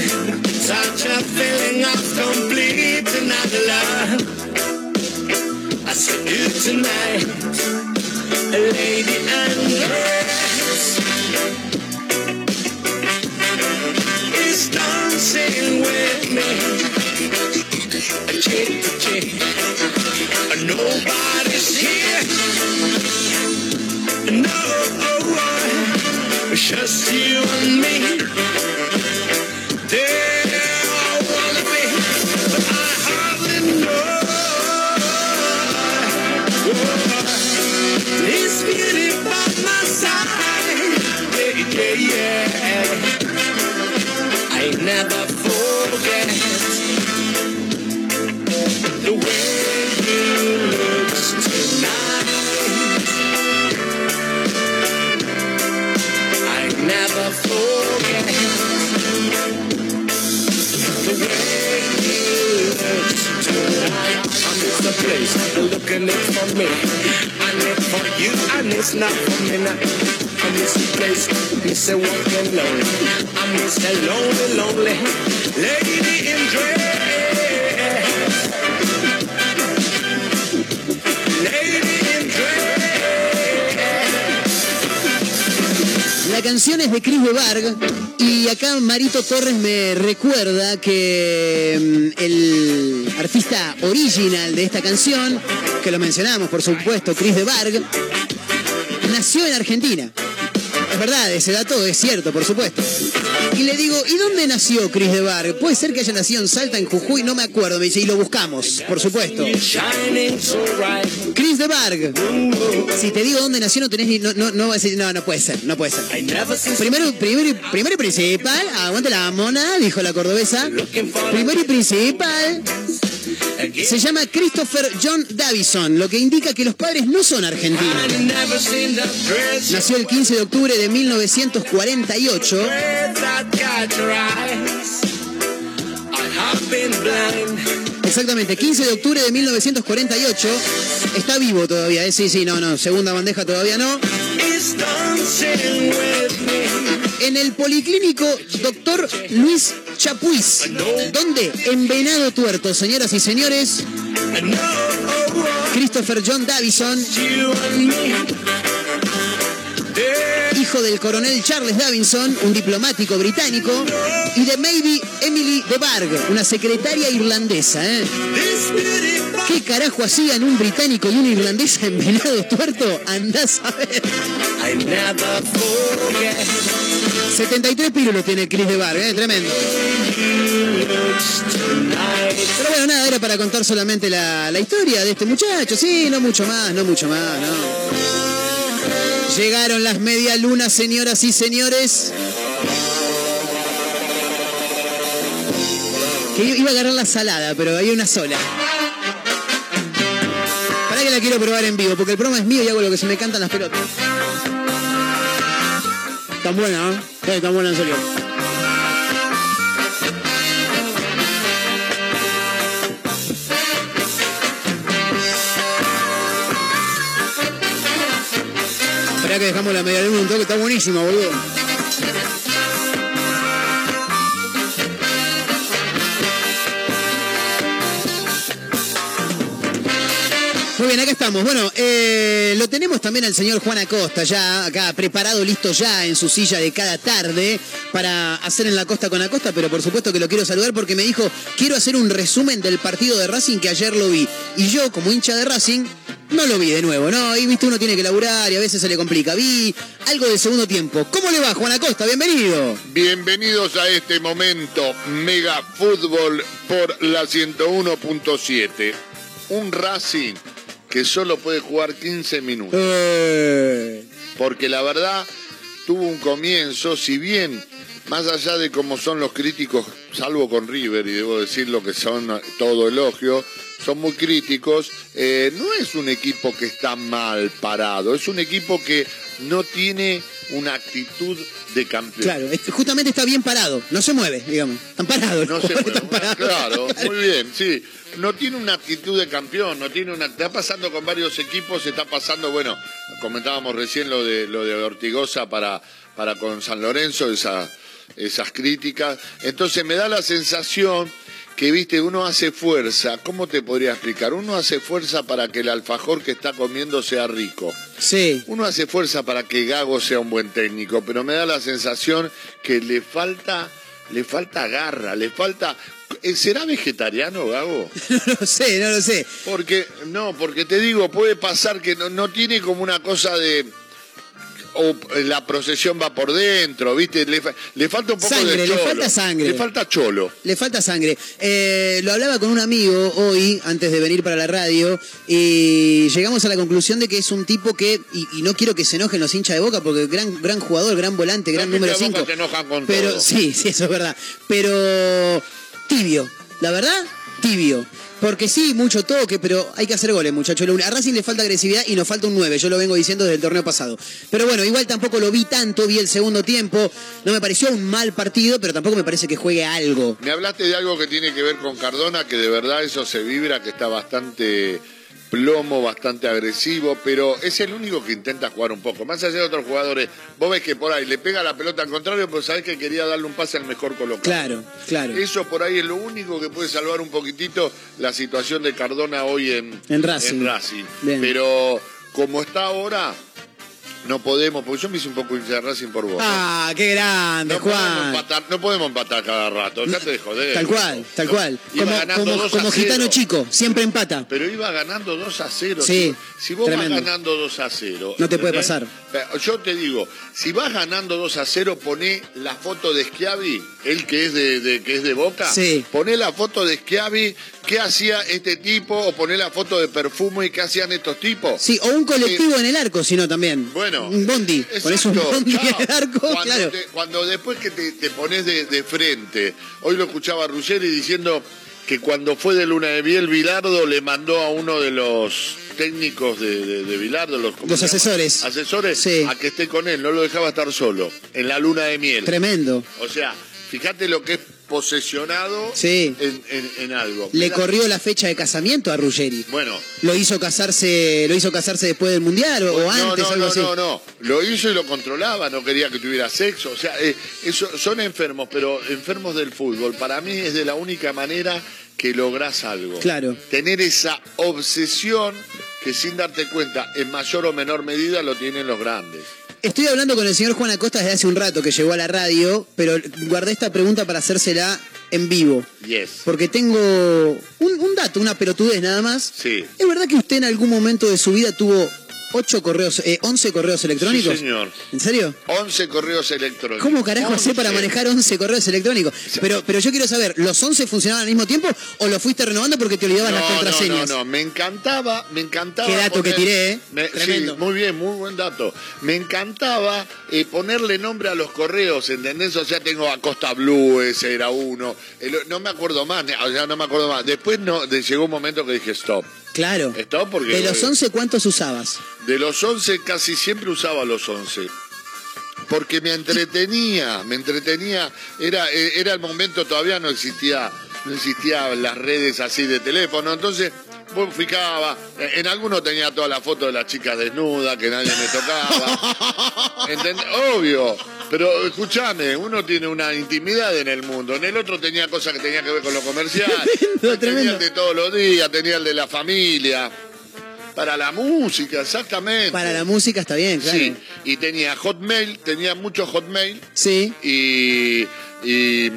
Speaker 7: lady undressed, is dancing with me. Nobody's here. No one, just you and me. And it's for me now. I miss the place, miss a walking lonely. Lady in dress.
Speaker 5: La canción es de Chris de Barg y acá Marito Torres me recuerda que mm, el artista original de esta canción, que lo mencionamos por supuesto, Chris de Barg, nació en Argentina. Es verdad, ese dato es cierto, por supuesto. Y le digo, ¿y dónde nació Chris de Barg? Puede ser que haya nacido en Salta, en Jujuy, no me acuerdo. Me dice, y lo buscamos, por supuesto. Chris de Barg. Si te digo dónde nació, no tenés ni. No, no, no, no, no puede ser, no puede ser. Primero, primero, primero y principal, aguante la mona, dijo la cordobesa. Primero y principal, se llama Christopher John Davison, lo que indica que los padres no son argentinos. Nació el 15 de octubre de 1948.
Speaker 7: Red that got your eyes. I have been blind.
Speaker 5: Exactamente, 15 de octubre de 1948. Está vivo todavía, ¿eh? Sí, sí, no, no. Segunda bandeja todavía no. En el policlínico Doctor Luis Chapuis. ¿Dónde? En Venado Tuerto, señoras y señores. Christopher John Davison, hijo del coronel Charles Davison, un diplomático británico, y de Maybe Emily de Barg, una secretaria irlandesa. ¿eh? ¿Qué carajo hacían un británico y una irlandesa en Venado Tuerto? Andás a ver. 73 pílulos tiene Chris de Barg, ¿eh? tremendo. Pero bueno, nada, era para contar solamente la, la historia de este muchacho. Sí, no mucho más, no mucho más, no. Llegaron las medialunas, señoras y señores. Que iba a agarrar la salada, pero hay una sola. Para que la quiero probar en vivo, porque el programa es mío y hago lo que se me cantan las pelotas. Tan buena, ¿eh? Sí, tan buena en serio. Esperá que dejamos la media luna un toque, está buenísima, boludo. Bien, acá estamos. Bueno, eh, lo tenemos también al señor Juan Acosta, ya acá preparado, listo ya en su silla de cada tarde para hacer en la costa con Acosta, pero por supuesto que lo quiero saludar porque me dijo, quiero hacer un resumen del partido de Racing que ayer lo vi. Y yo, como hincha de Racing, no lo vi de nuevo, ¿no? Y viste, uno tiene que laburar y a veces se le complica. Vi algo del segundo tiempo. ¿Cómo le va, Juan Acosta? Bienvenido.
Speaker 13: Bienvenidos a este momento Mega Fútbol por la 101.7. Un Racing que solo puede jugar 15 minutos.
Speaker 5: Eh,
Speaker 13: Porque la verdad tuvo un comienzo, si bien más allá de cómo son los críticos, salvo con River, y debo decir lo que son todo elogio, son muy críticos, eh, no es un equipo que está mal parado, es un equipo que no tiene una actitud de campeón.
Speaker 5: claro, justamente está bien parado, no se mueve, digamos. Están parados.
Speaker 13: No se mueve.
Speaker 5: están parados.
Speaker 13: Claro, muy bien, sí. No tiene una actitud de campeón, no tiene una. Está pasando con varios equipos, está pasando, bueno, comentábamos recién lo de lo de Ortigosa para, para con San Lorenzo, esa- esas críticas. Entonces me da la sensación que, viste, uno hace fuerza. ¿Cómo te podría explicar? Uno hace fuerza para que el alfajor que está comiendo sea rico.
Speaker 5: Sí.
Speaker 13: Uno hace fuerza para que Gago sea un buen técnico, pero me da la sensación que le falta, le falta garra, le falta. ¿Eh, ¿Será vegetariano Gago?
Speaker 5: No lo sé, no lo sé.
Speaker 13: Porque, no, porque te digo, puede pasar que no, no tiene como una cosa de. O la procesión va por dentro, ¿viste? Le, fa- le falta un poco
Speaker 5: Sangre,
Speaker 13: de
Speaker 5: le
Speaker 13: cholo.
Speaker 5: falta sangre.
Speaker 13: Le falta cholo.
Speaker 5: Le falta sangre. Eh, lo hablaba con un amigo hoy, antes de venir para la radio, y llegamos a la conclusión de que es un tipo que, y, y no quiero que se enojen los hinchas de Boca, porque gran, gran jugador, gran volante, gran
Speaker 13: Los
Speaker 5: número
Speaker 13: hinchas de
Speaker 5: 5.
Speaker 13: Boca se enojan con
Speaker 5: Pero
Speaker 13: todo.
Speaker 5: sí, sí, eso es verdad. Pero tibio, la verdad, tibio. Porque sí, mucho toque, pero hay que hacer goles, muchachos. A Racing le falta agresividad y nos falta un 9. Yo lo vengo diciendo desde el torneo pasado. Pero bueno, igual tampoco lo vi tanto, vi el segundo tiempo. No me pareció un mal partido, pero tampoco me parece que juegue algo.
Speaker 13: Me hablaste de algo que tiene que ver con Cardona, que de verdad eso se vibra, que está bastante plomo, bastante agresivo, pero es el único que intenta jugar un poco. Más allá de otros jugadores, vos ves que por ahí le pega la pelota al contrario, pero sabés que quería darle un pase al mejor colocado.
Speaker 5: Claro, claro.
Speaker 13: Eso por ahí es lo único que puede salvar un poquitito la situación de Cardona hoy en,
Speaker 5: En Racing.
Speaker 13: en Racing. Pero como está ahora, no podemos, porque yo me hice un poco hincha de Racing por vos.
Speaker 5: Ah, qué grande,
Speaker 13: no podemos,
Speaker 5: Juan.
Speaker 13: empatar, no podemos empatar cada rato, dejate de joder.
Speaker 5: Tal cual, tal
Speaker 13: No,
Speaker 5: cual. Como, como,
Speaker 13: 2 a
Speaker 5: como
Speaker 13: 0.
Speaker 5: gitano chico, siempre empata.
Speaker 13: Pero iba ganando 2 a 0.
Speaker 5: Sí,
Speaker 13: Si, vos
Speaker 5: tremendo.
Speaker 13: vas ganando 2 a 0.
Speaker 5: No te puede pasar.
Speaker 13: Pero Yo te digo, si vas ganando 2 a 0, poné la foto de Schiavi, él que es de, de- que es de Boca.
Speaker 5: Sí.
Speaker 13: Poné la foto de Schiavi, qué hacía este tipo, o poné la foto de Perfumo y qué hacían estos tipos.
Speaker 5: Sí, o un colectivo en el arco, sino también.
Speaker 13: Bueno,
Speaker 5: Un bondi. Ponés un
Speaker 13: Exacto,
Speaker 5: bondi en el arco,
Speaker 13: cuando,
Speaker 5: claro.
Speaker 13: te- cuando después que te, te pones de, de frente, hoy lo escuchaba Ruggeri diciendo que cuando fue de Luna de Miel, Bilardo le mandó a uno de los técnicos de, de, de Bilardo, los, ¿cómo
Speaker 5: Los asesores.
Speaker 13: asesores,
Speaker 5: Sí.
Speaker 13: a que esté con él, no lo dejaba estar solo, en la Luna de Miel.
Speaker 5: Tremendo.
Speaker 13: O sea, fíjate lo que es posesionado
Speaker 5: Sí.
Speaker 13: en, en- en algo.
Speaker 5: Le
Speaker 13: Mira,
Speaker 5: corrió la fecha de casamiento a Ruggeri.
Speaker 13: Bueno,
Speaker 5: Lo hizo casarse, lo hizo casarse después del mundial o,
Speaker 13: no,
Speaker 5: antes,
Speaker 13: no,
Speaker 5: algo
Speaker 13: no,
Speaker 5: así.
Speaker 13: no, no. Lo hizo y lo controlaba, no quería que tuviera sexo. O sea, eh, eso, son enfermos, pero enfermos del fútbol. Para mí es de la única manera que lográs algo.
Speaker 5: Claro.
Speaker 13: Tener esa obsesión que sin darte cuenta, en mayor o menor medida, lo tienen los grandes.
Speaker 5: Estoy hablando con el señor Juan Acosta desde hace un rato que llegó a la radio, pero guardé esta pregunta para hacérsela en vivo.
Speaker 13: Yes.
Speaker 5: Porque tengo un, un dato, una pelotudez nada más.
Speaker 13: Sí.
Speaker 5: ¿Es verdad que usted en algún momento de su vida tuvo ocho correos, eh, 11 correos electrónicos?
Speaker 13: Sí, señor.
Speaker 5: ¿En serio?
Speaker 13: 11 correos electrónicos.
Speaker 5: ¿Cómo carajo hacé para
Speaker 13: 11.
Speaker 5: manejar 11 correos electrónicos? Pero, pero yo quiero saber, ¿los 11 funcionaban al mismo tiempo o los fuiste renovando porque te olvidabas las
Speaker 13: No, no,
Speaker 5: contraseñas?
Speaker 13: no, no, me encantaba, me encantaba.
Speaker 5: Qué dato que tiré, ¿eh?
Speaker 13: Me-
Speaker 5: Tremendo.
Speaker 13: sí, muy bien, muy buen dato. Me encantaba eh, ponerle nombre a los correos, ¿entendés? O sea, tengo Acosta Blue, ese era uno. El- no me acuerdo más, o sea, no me acuerdo más. Después no, de- llegó un momento que dije stop.
Speaker 5: Claro.
Speaker 13: Porque.
Speaker 5: De los 11, ¿cuántos usabas?
Speaker 13: De los 11 casi siempre usaba los 11. Porque me entretenía, me entretenía. Era, eh, era el momento, todavía no existía, no existían las redes así de teléfono. Entonces, vos fijaba, eh, en alguno tenía toda la foto de las chicas desnudas, que nadie me tocaba. ¿Entendés? Obvio. Pero escúchame, uno tiene una intimidad en el mundo. En el otro tenía cosas que tenía que ver con lo comercial.
Speaker 5: Tremendo,
Speaker 13: tenía
Speaker 5: tremendo.
Speaker 13: el de todos los días, tenía el de la familia. Para la música, exactamente.
Speaker 5: Para la música está bien, claro.
Speaker 13: Sí, y tenía Hotmail, tenía mucho Hotmail
Speaker 5: Sí,
Speaker 13: y, y,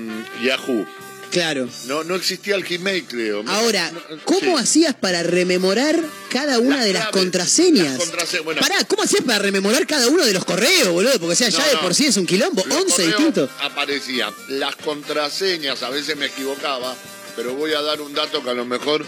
Speaker 13: Yahoo.
Speaker 5: Claro.
Speaker 13: No, no existía el Gmail, creo.
Speaker 5: Ahora, ¿cómo
Speaker 13: sí.
Speaker 5: hacías para rememorar cada una
Speaker 13: Las
Speaker 5: de las
Speaker 13: claves,
Speaker 5: contraseñas?
Speaker 13: las contrase- bueno.
Speaker 5: Pará, ¿cómo hacías para rememorar cada uno de los correos, boludo? Porque o sea, ya
Speaker 13: No,
Speaker 5: de por sí es un quilombo,
Speaker 13: Los
Speaker 5: 11
Speaker 13: correos
Speaker 5: distintos.
Speaker 13: Aparecían las contraseñas, a veces me equivocaba, pero voy a dar un dato que a lo mejor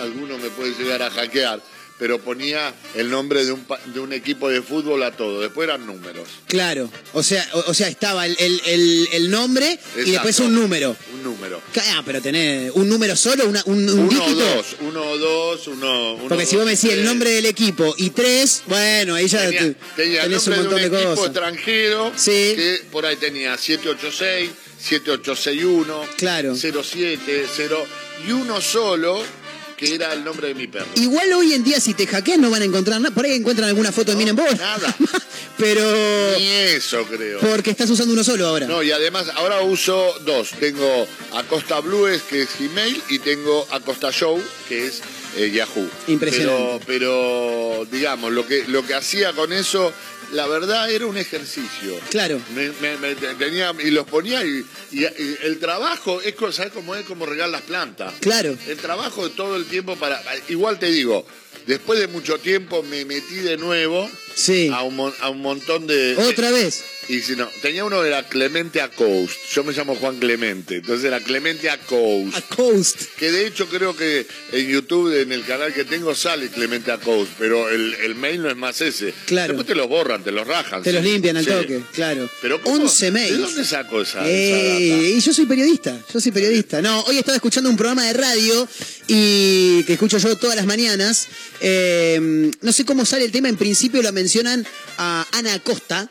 Speaker 13: alguno me puede llegar a hackear. Pero ponía el nombre de un, de un equipo de fútbol a todo, después eran números.
Speaker 5: Claro, o sea, o, o sea estaba el, el- el- el nombre y después un número.
Speaker 13: Un número.
Speaker 5: Ah, pero tenés un número solo, una- un, un
Speaker 13: Uno o
Speaker 5: dígito.
Speaker 13: dos, uno o dos, uno. uno
Speaker 5: Porque si vos me decís el nombre del equipo y tres, bueno, ahí ya
Speaker 13: Tenía,
Speaker 5: te-
Speaker 13: tenía
Speaker 5: tenés un montón
Speaker 13: de
Speaker 5: de
Speaker 13: un equipo
Speaker 5: cosas.
Speaker 13: extranjero
Speaker 5: Sí.
Speaker 13: que por ahí tenía 786, 7861,
Speaker 5: Claro.
Speaker 13: 07, 0 y uno solo que era el nombre de mi perro.
Speaker 5: Igual hoy en día si te hackean no van a encontrar nada. Por ahí encuentran alguna foto de mí en vos.
Speaker 13: Nada.
Speaker 5: Pero
Speaker 13: Ni eso creo.
Speaker 5: porque estás usando uno solo ahora.
Speaker 13: No, y además ahora uso dos. Tengo Acosta Blues, que es Gmail, y tengo Acosta Show, que es eh, Yahoo.
Speaker 5: Impresionante.
Speaker 13: Pero, pero, digamos, lo que, lo que hacía con eso, la verdad era un ejercicio.
Speaker 5: Claro.
Speaker 13: Me, me- me tenía, y los ponía y, y- y el trabajo es ¿sabes cómo es? Como regar las plantas.
Speaker 5: Claro.
Speaker 13: El trabajo de todo el tiempo para. Igual te digo, después de mucho tiempo me metí de nuevo
Speaker 5: Sí.
Speaker 13: a, un, a un montón de.
Speaker 5: Otra vez.
Speaker 13: Y si no, tenía uno de la Clemente Acoust. Yo me llamo Juan Clemente. Entonces era Clemente Acoust.
Speaker 5: A Coast.
Speaker 13: Que de hecho creo que en YouTube, en el canal que tengo, sale Clemente Acoust. Pero el, el mail no es más ese.
Speaker 5: Claro.
Speaker 13: Después te los borran, te los rajan.
Speaker 5: Te
Speaker 13: sí.
Speaker 5: los limpian al
Speaker 13: Sí.
Speaker 5: toque, claro.
Speaker 13: Pero ¿cómo?
Speaker 5: 11 mails.
Speaker 13: ¿De dónde saco esa, esa
Speaker 5: Eh,
Speaker 13: data?
Speaker 5: y yo soy periodista, yo soy periodista. No, hoy estaba escuchando un programa de radio y que escucho yo todas las mañanas. Eh, no sé cómo sale el tema, en principio la mencionan a Ana Acosta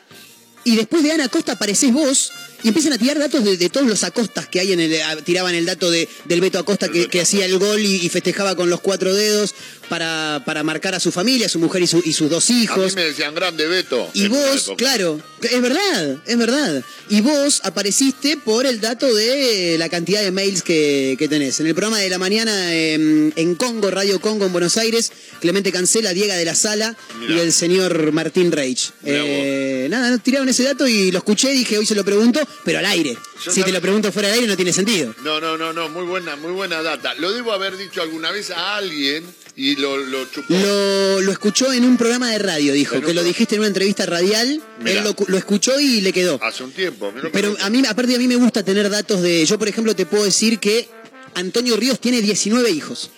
Speaker 5: y después de Ana Acosta aparecés vos y empiezan a tirar datos de, todos los Acostas que hay en el. Tiraban el dato de, del Beto Acosta que, hacía el gol y festejaba con los cuatro dedos para, para marcar a su familia, a su mujer y, su- y sus dos
Speaker 13: A mí
Speaker 5: hijos.
Speaker 13: me decían grande Beto.
Speaker 5: Y vos, claro, es verdad, es verdad. Y vos apareciste por el dato de la cantidad de mails que, que tenés. En el programa de la mañana em, en Congo, Radio Congo en Buenos Aires, Clemente Cancela, Diego de la Sala
Speaker 13: Mirá.
Speaker 5: y el señor Martín Reich. Eh, nada, no, tiraron ese dato y lo escuché y dije, hoy se lo pregunto, pero al aire.
Speaker 13: Yo
Speaker 5: si te lo pregunto fuera del aire no tiene sentido.
Speaker 13: No, no, no, no, muy buena, muy buena data. Lo debo haber dicho alguna vez a alguien y lo, lo chupó.
Speaker 5: Lo, lo escuchó en un programa de radio, dijo, que lo dijiste en una entrevista radial,
Speaker 13: Mirá.
Speaker 5: él lo, lo escuchó y le quedó.
Speaker 13: Hace un tiempo. mirá
Speaker 5: Pero a mí, aparte a mí me gusta tener datos de. Yo, por ejemplo, te puedo decir que Antonio Ríos tiene 19 hijos.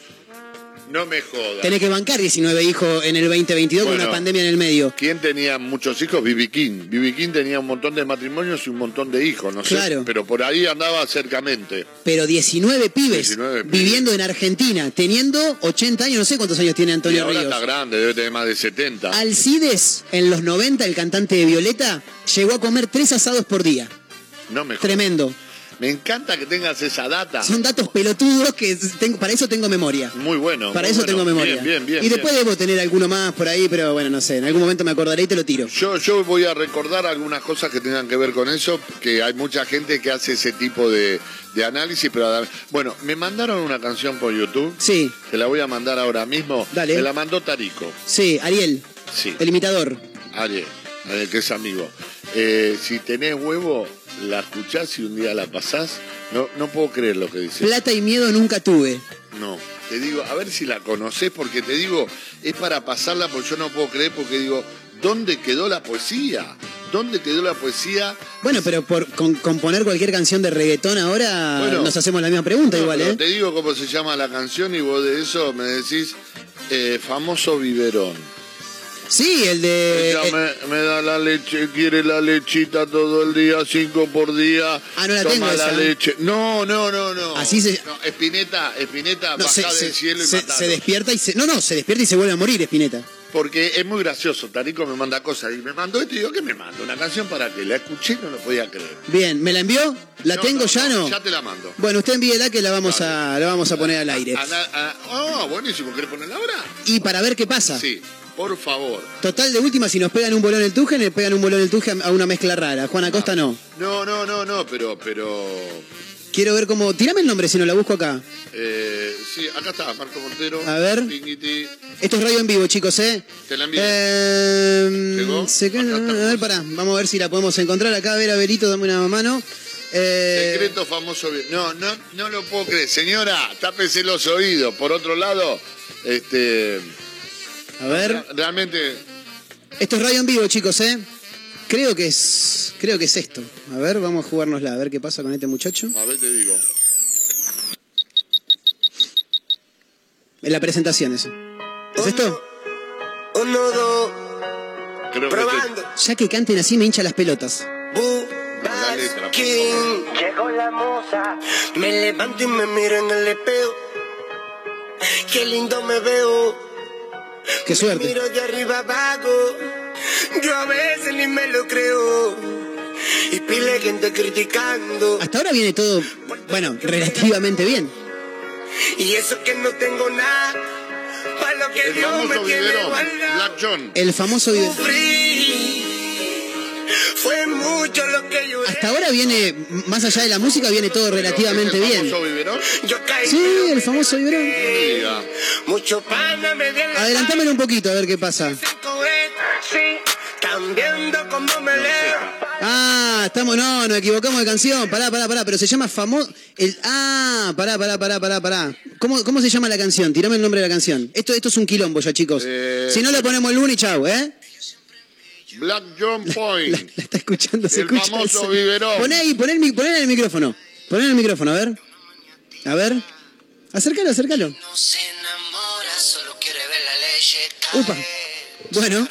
Speaker 13: No me jodas.
Speaker 5: Tenés que bancar 19 hijos en el 2022 con una pandemia en el medio.
Speaker 13: ¿Quién tenía muchos hijos? Bibi King. Bibi King tenía un montón de matrimonios y un montón de hijos, no sé.
Speaker 5: Claro.
Speaker 13: Pero por ahí andaba cercamente.
Speaker 5: Pero 19 pibes
Speaker 13: 19 pibes.
Speaker 5: viviendo en Argentina, teniendo 80 años, no sé cuántos años tiene
Speaker 13: Y
Speaker 5: Antonio
Speaker 13: ahora
Speaker 5: Ríos.
Speaker 13: está grande, debe tener más de 70.
Speaker 5: Alcides, en los 90, el cantante de Violeta, llegó a comer tres asados por día.
Speaker 13: No me jodas.
Speaker 5: Tremendo.
Speaker 13: Me encanta que tengas esa data.
Speaker 5: Son datos pelotudos que tengo, para eso tengo memoria.
Speaker 13: Muy bueno.
Speaker 5: Para
Speaker 13: muy
Speaker 5: eso
Speaker 13: bueno.
Speaker 5: tengo memoria.
Speaker 13: Bien, bien, bien.
Speaker 5: y después
Speaker 13: bien.
Speaker 5: debo tener alguno más por ahí, pero bueno, no sé. En algún momento me acordaré y te lo tiro.
Speaker 13: Yo, yo voy a recordar algunas cosas que tengan que ver con eso, que hay mucha gente que hace ese tipo de, de análisis, pero bueno, me mandaron una canción por YouTube,
Speaker 5: Sí,
Speaker 13: que la voy a mandar ahora mismo.
Speaker 5: Dale.
Speaker 13: Me la mandó Tarico,
Speaker 5: sí, Ariel,
Speaker 13: sí,
Speaker 5: el imitador.
Speaker 13: Ariel, Ariel, que es amigo. Eh, si tenés huevo, la escuchás y un día la pasás. No, no puedo creer lo que dice.
Speaker 5: Plata y miedo nunca tuve.
Speaker 13: No, te digo, a ver si la conocés, porque te digo, es para pasarla, porque yo no puedo creer, porque digo, ¿dónde quedó la poesía? ¿Dónde quedó la poesía?
Speaker 5: Bueno, pero por con- componer cualquier canción de reggaetón ahora
Speaker 13: Bueno.
Speaker 5: nos hacemos la misma pregunta
Speaker 13: No,
Speaker 5: igual, ¿eh?
Speaker 13: Te digo cómo se llama la canción y vos de eso me decís eh, famoso biberón.
Speaker 5: Sí, el de...
Speaker 13: Ella
Speaker 5: eh,
Speaker 13: me, me da la leche, quiere la lechita todo el día, cinco por día.
Speaker 5: Ah, no la
Speaker 13: toma
Speaker 5: tengo
Speaker 13: la
Speaker 5: esa.
Speaker 13: leche. No, no, no, no.
Speaker 5: Así se-
Speaker 13: No, Espineta, Espineta,
Speaker 5: no,
Speaker 13: baja
Speaker 5: se,
Speaker 13: del
Speaker 5: se-
Speaker 13: cielo y
Speaker 5: se-
Speaker 13: matalo.
Speaker 5: se despierta y se... No, no, se despierta y se vuelve a morir, Espineta.
Speaker 13: Porque es muy gracioso, Tarico me manda cosas y me mandó esto y digo, ¿qué me manda? Una canción para que la escuché y no lo podía creer.
Speaker 5: Bien, ¿me la envió? ¿La
Speaker 13: No,
Speaker 5: tengo
Speaker 13: no,
Speaker 5: ya no?
Speaker 13: Ya te la mando.
Speaker 5: Bueno, usted envíela que la vamos a, la vamos a poner al aire.
Speaker 13: Ah, oh, buenísimo, ¿querés ponerla ahora?
Speaker 5: Y para ver qué pasa.
Speaker 13: Sí, por favor.
Speaker 5: Total, de última, si nos pegan un bolón el tuje, le pegan un bolón el tuje a una mezcla rara. Juan Acosta no.
Speaker 13: No, no, no, no, pero, pero.
Speaker 5: Quiero ver cómo... Tirame el nombre si no la busco acá.
Speaker 13: eh, sí, acá está, Marco Montero.
Speaker 5: A ver.
Speaker 13: Pinguiti.
Speaker 5: Esto es radio en vivo, chicos, ¿eh?
Speaker 13: Te la.
Speaker 5: Eh,
Speaker 13: ¿Llegó?
Speaker 5: se queda-
Speaker 13: Acá
Speaker 5: a ver, pará, vamos a ver si la podemos encontrar acá. A ver, Abelito, dame una mano. Eh,
Speaker 13: Secreto famoso. No, no, no lo puedo creer. Señora, tápese los oídos. Por otro lado, este.
Speaker 5: A ver,
Speaker 13: Realmente.
Speaker 5: esto es radio en vivo, chicos, ¿eh? Creo que es, creo que es esto. A ver, vamos a jugárnosla, a ver qué pasa con este muchacho.
Speaker 13: A ver, te digo.
Speaker 5: En la presentación, eso. ¿Es esto?
Speaker 7: Uno, dos,
Speaker 13: Creo que
Speaker 7: probando.
Speaker 5: Ya que canten así me hincha las pelotas.
Speaker 13: La letra, por
Speaker 7: King. Llegó la moza. Me levanto y me miro en el espejo. Qué lindo me veo.
Speaker 5: Qué suerte.
Speaker 7: Miro de arriba abajo. Yo a veces ni me lo creo. Y pile gente criticando.
Speaker 5: Hasta ahora viene todo, bueno, relativamente bien.
Speaker 7: Y eso que no tengo nada. Para lo que
Speaker 13: El
Speaker 7: Dios me
Speaker 13: famoso
Speaker 7: tiene
Speaker 13: biberón,
Speaker 7: guardado.
Speaker 13: Black John.
Speaker 5: El famoso video.
Speaker 7: Sufrí.
Speaker 5: Hasta ahora viene, más allá de la música, viene todo relativamente
Speaker 13: ¿Es el
Speaker 5: bien.
Speaker 13: famoso biberón?
Speaker 5: Sí, el famoso
Speaker 7: la
Speaker 5: Adelantámelo un poquito a ver qué pasa. Ah, estamos, no, nos equivocamos de canción. Pará, pará, pará, pero se llama famoso. El, ah, pará, pará, pará, pará, pará. ¿Cómo, ¿Cómo se llama la canción? Tirame el nombre de la canción. Esto, esto es un quilombo ya, chicos.
Speaker 13: Eh,
Speaker 5: Si no le ponemos el lunes, chau, ¿eh?
Speaker 13: Black John Point.
Speaker 5: La, la está escuchando, se
Speaker 13: El
Speaker 5: escucha.
Speaker 13: famoso
Speaker 5: eso.
Speaker 13: biberón.
Speaker 5: Poné ahí, poné el, poné en el micrófono. Poné en el micrófono, a ver. A ver. Acércalo, acércalo.
Speaker 7: No se enamora, solo quiere ver la leche
Speaker 5: Upa. Bueno.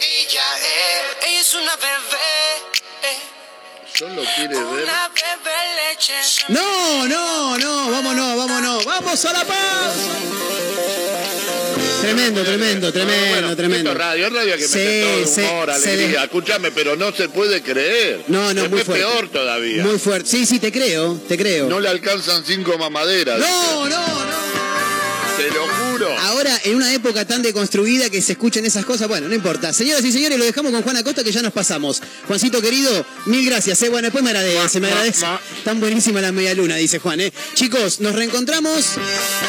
Speaker 7: Ella es, una bebé.
Speaker 13: Solo quiere ver.
Speaker 5: No, no, no, vámonos, vámonos. ¡Vamos a la paz! Tremendo, tremendo, tremendo,
Speaker 13: Bueno,
Speaker 5: tremendo.
Speaker 13: Esto radio, radio que
Speaker 5: Sí,
Speaker 13: todo
Speaker 5: se-
Speaker 13: humor,
Speaker 5: se
Speaker 13: alegría.
Speaker 5: le-
Speaker 13: Escúchame, pero no se puede creer.
Speaker 5: No, no, muy fuerte.
Speaker 13: peor todavía.
Speaker 5: Muy fuerte. Sí, sí, te creo, te creo.
Speaker 13: No le alcanzan cinco mamaderas.
Speaker 5: No, no, no.
Speaker 13: Lo
Speaker 5: Ahora, en una época tan deconstruida que se escuchen esas cosas, bueno, no importa. Señoras y señores, lo dejamos con Juan Acosta que ya nos pasamos. Juancito querido, mil gracias. ¿eh? Bueno, después me agradece, me
Speaker 13: Ma,
Speaker 5: agradece.
Speaker 13: ma.
Speaker 5: Tan buenísima la media luna, dice Juan. ¿eh? Chicos, nos reencontramos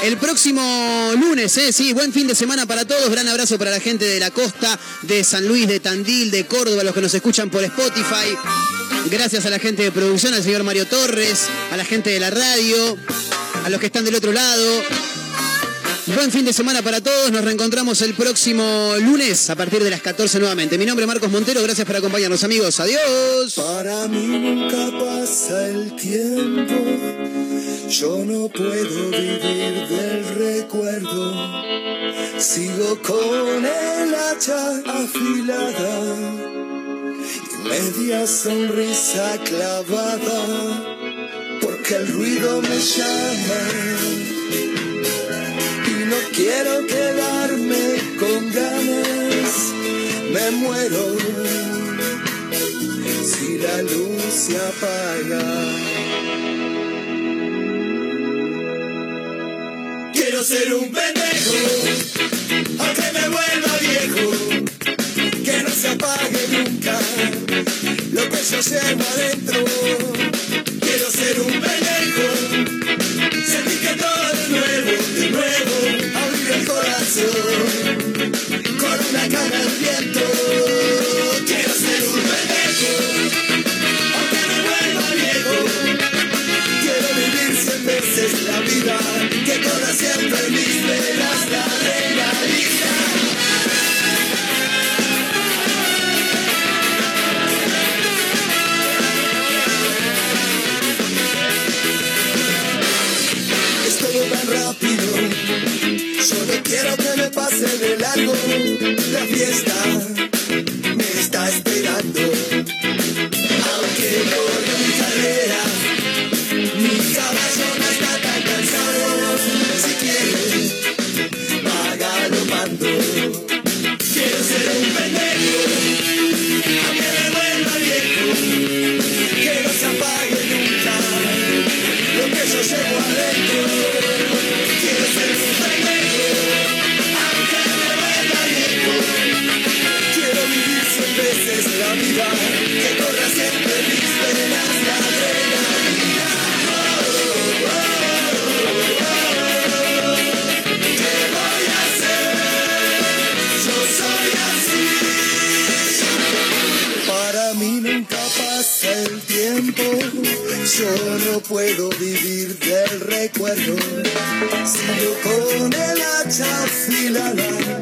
Speaker 5: el próximo lunes, ¿eh? Sí, buen fin de semana para todos. Gran abrazo para la gente de la costa, de San Luis, de Tandil, de Córdoba, los que nos escuchan por Spotify. Gracias a la gente de producción, al señor Mario Torres, a la gente de la radio, a los que están del otro lado. Buen fin de semana para todos. Nos reencontramos el próximo lunes a partir de las 14 nuevamente. Mi nombre es Marcos Montero. Gracias por acompañarnos, amigos. Adiós.
Speaker 14: Para mí nunca pasa el tiempo. Yo no puedo vivir del recuerdo. Sigo con el hacha afilada y media sonrisa clavada. Porque el ruido me llama no quiero quedarme con ganas. Me muero si la luz se apaga. Quiero ser un pendejo, aunque me vuelva viejo, que no se apague nunca lo que yo llevo adentro. Quiero ser un pendejo, sentir que todo pase de largo. La fiesta Sigo con el hacha afilada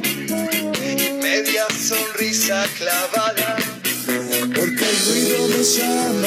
Speaker 14: y media sonrisa clavada, porque el ruido me llama.